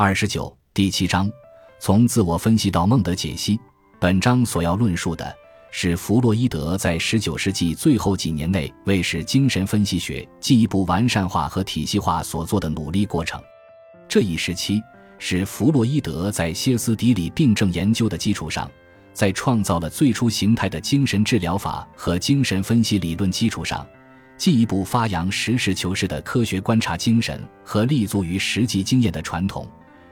二十九第七章，从自我分析到梦的解析。本章所要论述的是弗洛伊德在十九世纪最后几年内为使精神分析学进一步完善化和体系化所做的努力过程。这一时期是弗洛伊德在歇斯底里病症研究的基础上，在创造了最初形态的精神治疗法和精神分析理论基础上，进一步发扬实事求是的科学观察精神和立足于实际经验的传统。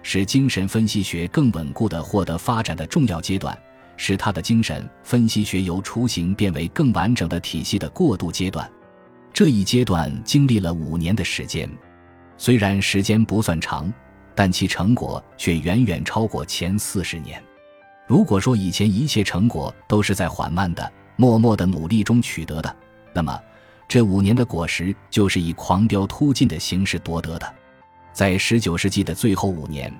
使精神分析学更稳固地获得发展的重要阶段，是他的精神分析学由雏形变为更完整的体系的过渡阶段。这一阶段经历了五年的时间，虽然时间不算长，但其成果却远远超过前四十年。如果说以前一切成果都是在缓慢的、默默的努力中取得的，那么这五年的果实就是以狂飙突进的形式夺得的。在十九世纪的最后五年，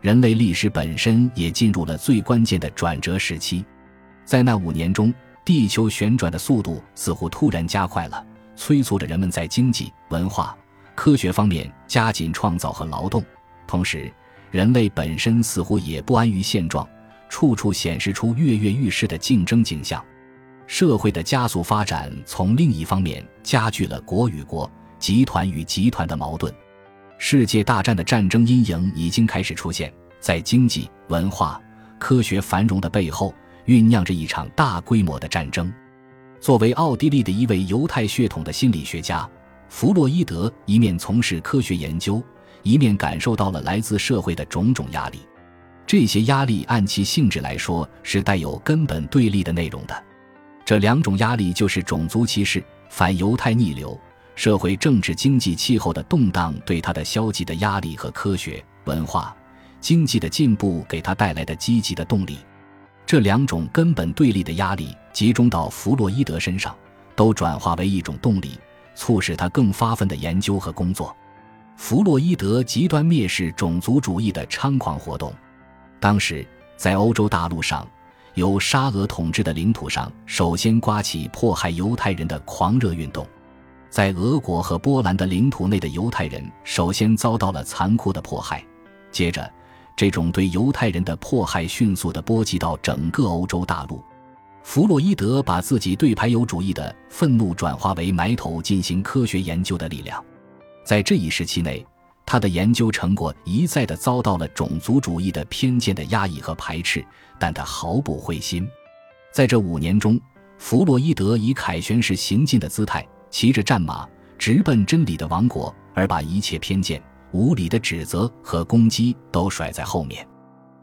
人类历史本身也进入了最关键的转折时期。在那五年中，地球旋转的速度似乎突然加快了，催促着人们在经济、文化、科学方面加紧创造和劳动。同时，人类本身似乎也不安于现状，处处显示出跃跃欲试的竞争景象。社会的加速发展，从另一方面加剧了国与国、集团与集团的矛盾。世界大战的战争阴影已经开始出现，在经济、文化、科学繁荣的背后，酝酿着一场大规模的战争。作为奥地利的一位犹太血统的心理学家，弗洛伊德一面从事科学研究，一面感受到了来自社会的种种压力。这些压力按其性质来说是带有根本对立的内容的。这两种压力就是种族歧视、反犹太逆流。社会、政治、经济、气候的动荡对他的消极的压力和科学、文化、经济的进步给他带来的积极的动力，这两种根本对立的压力集中到弗洛伊德身上，都转化为一种动力，促使他更发奋的研究和工作。弗洛伊德极端蔑视种族主义的猖狂活动，当时在欧洲大陆上，由沙俄统治的领土上首先刮起迫害犹太人的狂热运动。在俄国和波兰的领土内的犹太人首先遭到了残酷的迫害，接着，这种对犹太人的迫害迅速地波及到整个欧洲大陆。弗洛伊德把自己对排犹主义的愤怒转化为埋头进行科学研究的力量。在这一时期内，他的研究成果一再地遭到了种族主义的偏见的压抑和排斥，但他毫不灰心。在这五年中，弗洛伊德以凯旋式行进的姿态。骑着战马直奔真理的王国，而把一切偏见、无理的指责和攻击都甩在后面。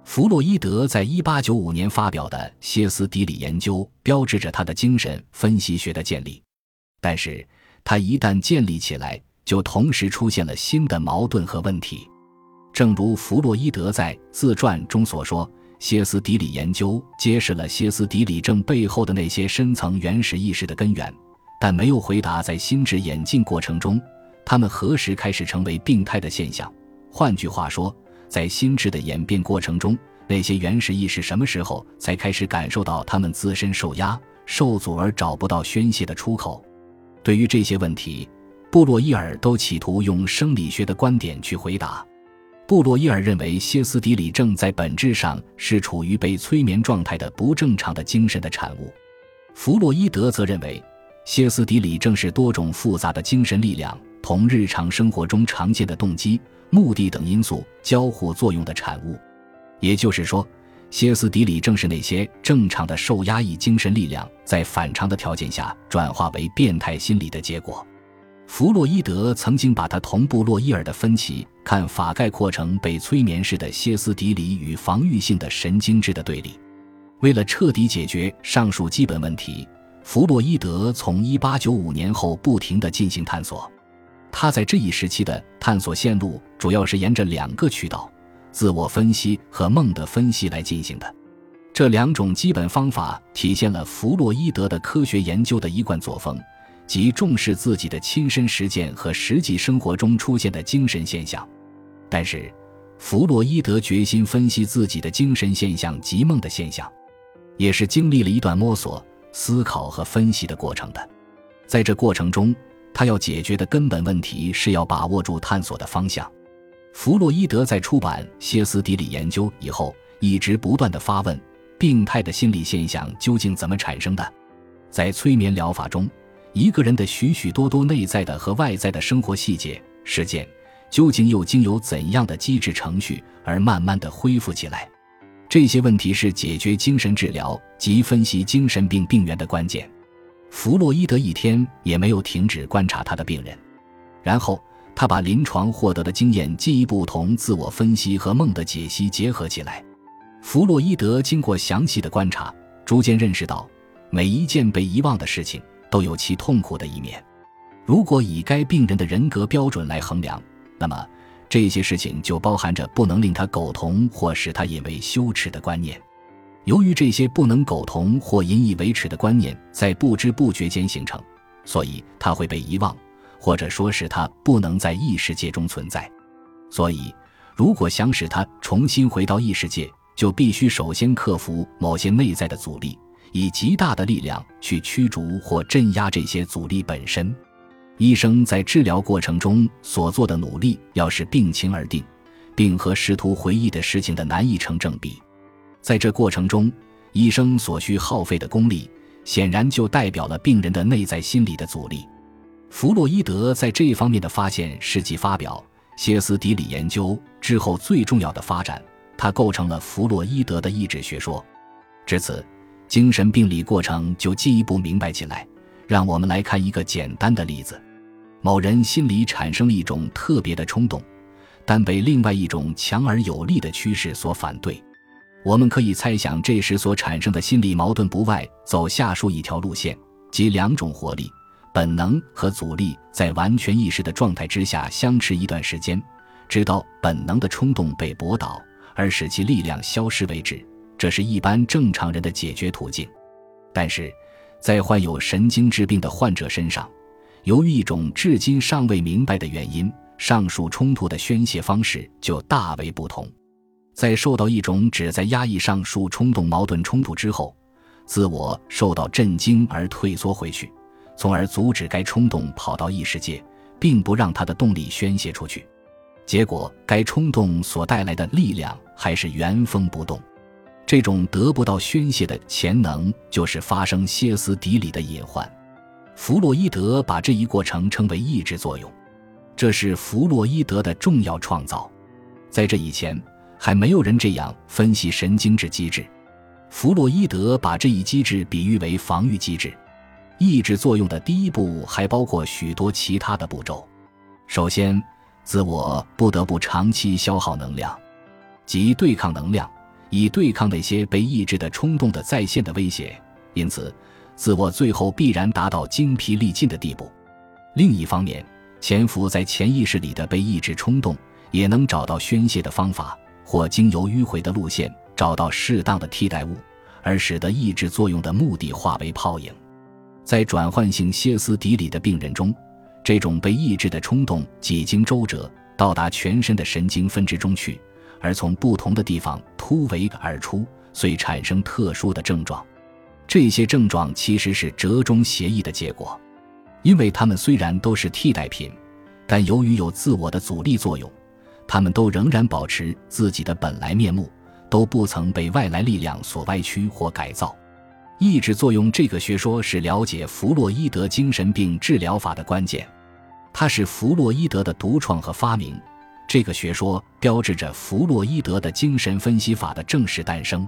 弗洛伊德在一八九五年发表的歇斯底里研究，标志着他的精神分析学的建立。但是，他一旦建立起来，就同时出现了新的矛盾和问题。正如弗洛伊德在自传中所说：“歇斯底里研究揭示了歇斯底里症背后的那些深层原始意识的根源。”但没有回答，在心智演进过程中，他们何时开始成为病态的现象？换句话说，在心智的演变过程中，那些原始意识什么时候才开始感受到他们自身受压、受阻而找不到宣泄的出口？对于这些问题，布洛伊尔都企图用生理学的观点去回答。布洛伊尔认为，歇斯底里症在本质上是处于被催眠状态的不正常的精神的产物。弗洛伊德则认为。歇斯底里正是多种复杂的精神力量同日常生活中常见的动机、目的等因素交互作用的产物。也就是说，歇斯底里正是那些正常的受压抑精神力量在反常的条件下转化为变态心理的结果。弗洛伊德曾经把他同布洛伊尔的分歧看法概括成被催眠式的歇斯底里与防御性的神经质的对立。为了彻底解决上述基本问题。弗洛伊德从1895年后不停地进行探索，他在这一时期的探索线路主要是沿着两个渠道：自我分析和梦的分析来进行的。这两种基本方法体现了弗洛伊德的科学研究的一贯作风，即重视自己的亲身实践和实际生活中出现的精神现象。但是，弗洛伊德决心分析自己的精神现象及梦的现象，也是经历了一段摸索。思考和分析的过程的，在这过程中，他要解决的根本问题是要把握住探索的方向。弗洛伊德在出版《歇斯底里研究》以后，一直不断的发问：病态的心理现象究竟怎么产生的？在催眠疗法中，一个人的许许多多内在的和外在的生活细节事件，究竟又经由怎样的机制程序而慢慢的恢复起来？这些问题是解决精神治疗及分析精神病病源的关键。弗洛伊德一天也没有停止观察他的病人，然后。他把临床获得的经验进一步同自我分析和梦的解析结合起来。弗洛伊德经过详细的观察，逐渐认识到，每一件被遗忘的事情都有其痛苦的一面。如果以该病人的人格标准来衡量，那么这些事情就包含着不能令他苟同或使他引为羞耻的观念。由于这些不能苟同或引以为耻的观念在不知不觉间形成，所以他会被遗忘。或者说是他不能在异世界中存在，所以如果想使他重新回到异世界，就必须首先克服某些内在的阻力，以极大的力量去驱逐或镇压这些阻力本身。医生在治疗过程中所做的努力，要视病情而定，并和试图回忆的事情的难易成正比。在这过程中，医生所需耗费的功力，显然就代表了病人的内在心理的阻力。弗洛伊德在这方面的发现是继发表歇斯底里研究之后最重要的发展，它构成了弗洛伊德的意志学说。至此，精神病理过程就进一步明白起来。让我们来看一个简单的例子：某人心里产生了一种特别的冲动，但被另外一种强而有力的趋势所反对。我们可以猜想，这时所产生的心理矛盾不外走下述一条路线，即两种活力。本能和阻力在完全意识的状态之下相持一段时间，直到本能的冲动被驳倒而使其力量消失为止。这是一般正常人的解决途径。但是，在患有神经质病的患者身上，由于一种至今尚未明白的原因，上述冲突的宣泄方式就大为不同。在受到一种旨在压抑上述冲动矛盾冲突之后，自我受到震惊而退缩回去。从而阻止该冲动跑到异世界，并不让他的动力宣泄出去。结果，该冲动所带来的力量还是原封不动。这种得不到宣泄的潜能，就是发生歇斯底里的隐患。弗洛伊德把这一过程称为抑制作用，这是弗洛伊德的重要创造。在这以前，还没有人这样分析神经质机制。弗洛伊德把这一机制比喻为防御机制。抑制作用的第一步还包括许多其他的步骤。首先，自我不得不长期消耗能量，即对抗能量，以对抗那些被抑制的冲动的再现的威胁。因此，自我最后必然达到精疲力尽的地步。另一方面，潜伏在潜意识里的被抑制冲动也能找到宣泄的方法，或经由迂回的路线找到适当的替代物，而使得抑制作用的目的化为泡影。在转换性歇斯底里的病人中，这种被抑制的冲动几经周折到达全身的神经分支中去，而从不同的地方突围而出，遂产生特殊的症状。这些症状其实是折中协议的结果，因为它们虽然都是替代品，但由于有自我的阻力作用，它们都仍然保持自己的本来面目，都不曾被外来力量所歪曲或改造。抑制作用这个学说是了解弗洛伊德精神病治疗法的关键，它是弗洛伊德的独创和发明。这个学说标志着弗洛伊德的精神分析法的正式诞生。